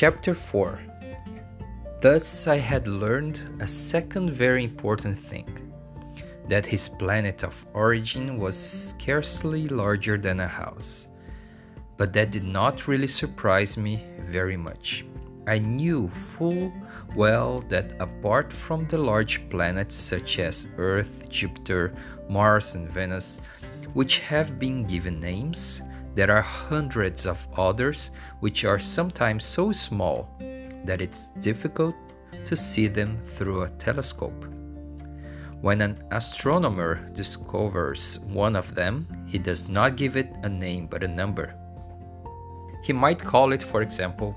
Chapter 4 Thus I had learned a second very important thing that his planet of origin was scarcely larger than a house. But that did not really surprise me very much. I knew full well that apart from the large planets such as Earth, Jupiter, Mars, and Venus, which have been given names, there are hundreds of others which are sometimes so small that it's difficult to see them through a telescope. When an astronomer discovers one of them, he does not give it a name but a number. He might call it, for example,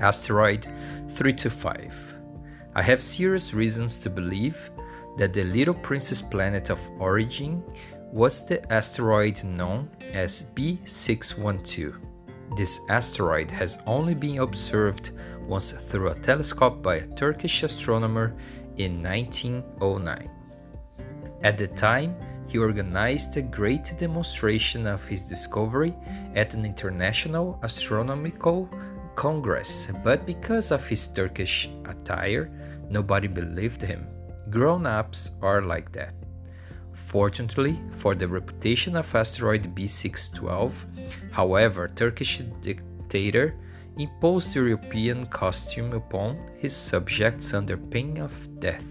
asteroid 325. I have serious reasons to believe that the Little Prince's planet of origin was the asteroid known as B612. This asteroid has only been observed once through a telescope by a Turkish astronomer in 1909. At the time, he organized a great demonstration of his discovery at an international astronomical congress, but because of his Turkish attire, nobody believed him. Grown ups are like that. Fortunately for the reputation of asteroid B612, however, Turkish dictator imposed European costume upon his subjects under pain of death.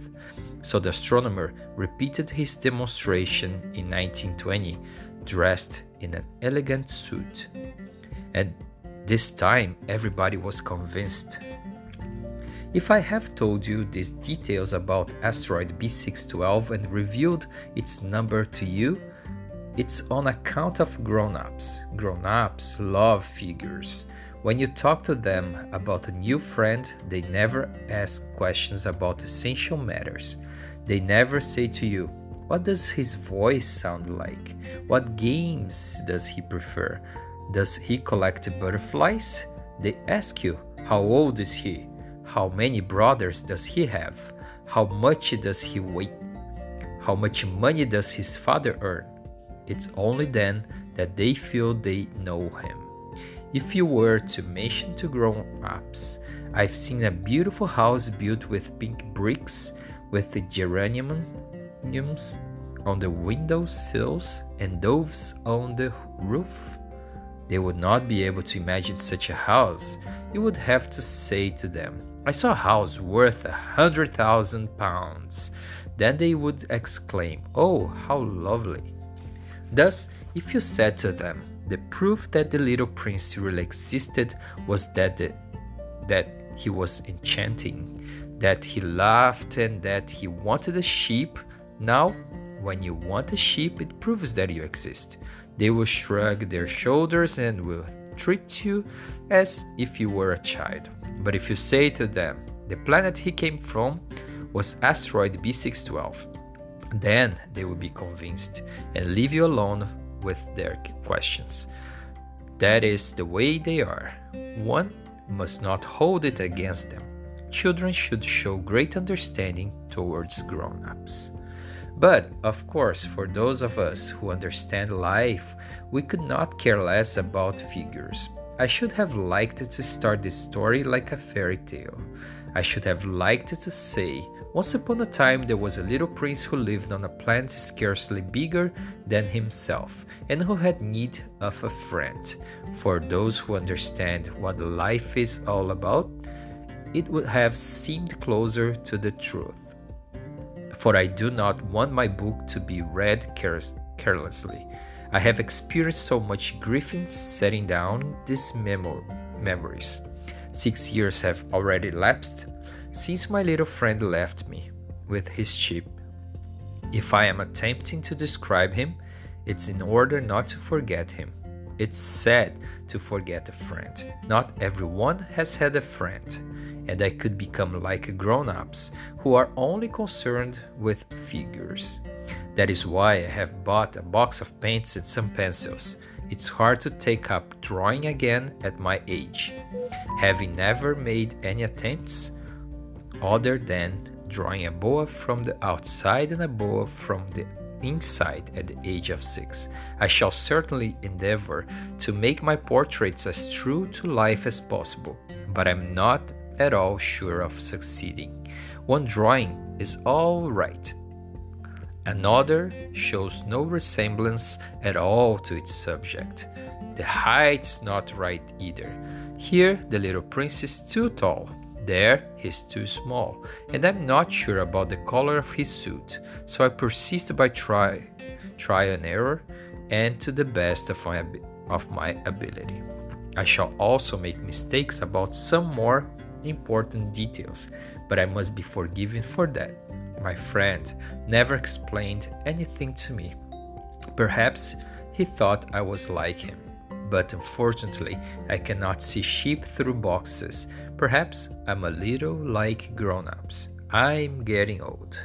So the astronomer repeated his demonstration in 1920, dressed in an elegant suit. And this time everybody was convinced if I have told you these details about asteroid B612 and revealed its number to you, it's on account of grown ups. Grown ups love figures. When you talk to them about a new friend, they never ask questions about essential matters. They never say to you, What does his voice sound like? What games does he prefer? Does he collect butterflies? They ask you, How old is he? How many brothers does he have? How much does he weigh? How much money does his father earn? It's only then that they feel they know him. If you were to mention to grown ups, I've seen a beautiful house built with pink bricks with the geraniums on the window sills and doves on the roof, they would not be able to imagine such a house. You would have to say to them, I saw a house worth a hundred thousand pounds. Then they would exclaim, Oh, how lovely! Thus, if you said to them, the proof that the little prince really existed was that, the, that he was enchanting, that he laughed, and that he wanted a sheep. Now, when you want a sheep, it proves that you exist. They will shrug their shoulders and will treat you as if you were a child. But if you say to them, the planet he came from was asteroid B612, then they will be convinced and leave you alone with their questions. That is the way they are. One must not hold it against them. Children should show great understanding towards grown ups. But, of course, for those of us who understand life, we could not care less about figures. I should have liked to start this story like a fairy tale. I should have liked to say, once upon a time there was a little prince who lived on a planet scarcely bigger than himself, and who had need of a friend. For those who understand what life is all about, it would have seemed closer to the truth. For I do not want my book to be read carelessly. I have experienced so much grief in setting down these memo- memories. Six years have already elapsed since my little friend left me with his sheep. If I am attempting to describe him, it's in order not to forget him. It's sad to forget a friend. Not everyone has had a friend, and I could become like grown ups who are only concerned with figures. That is why I have bought a box of paints and some pencils. It's hard to take up drawing again at my age, having never made any attempts other than drawing a boa from the outside and a boa from the inside at the age of six. I shall certainly endeavor to make my portraits as true to life as possible, but I'm not at all sure of succeeding. One drawing is all right. Another shows no resemblance at all to its subject. The height is not right either. Here, the little prince is too tall. There, he's too small, and I'm not sure about the color of his suit, so I persist by try, try and error, and to the best of my, of my ability. I shall also make mistakes about some more important details, but I must be forgiven for that. My friend never explained anything to me. Perhaps he thought I was like him but unfortunately I cannot see sheep through boxes. Perhaps I'm a little like grown ups. I'm getting old.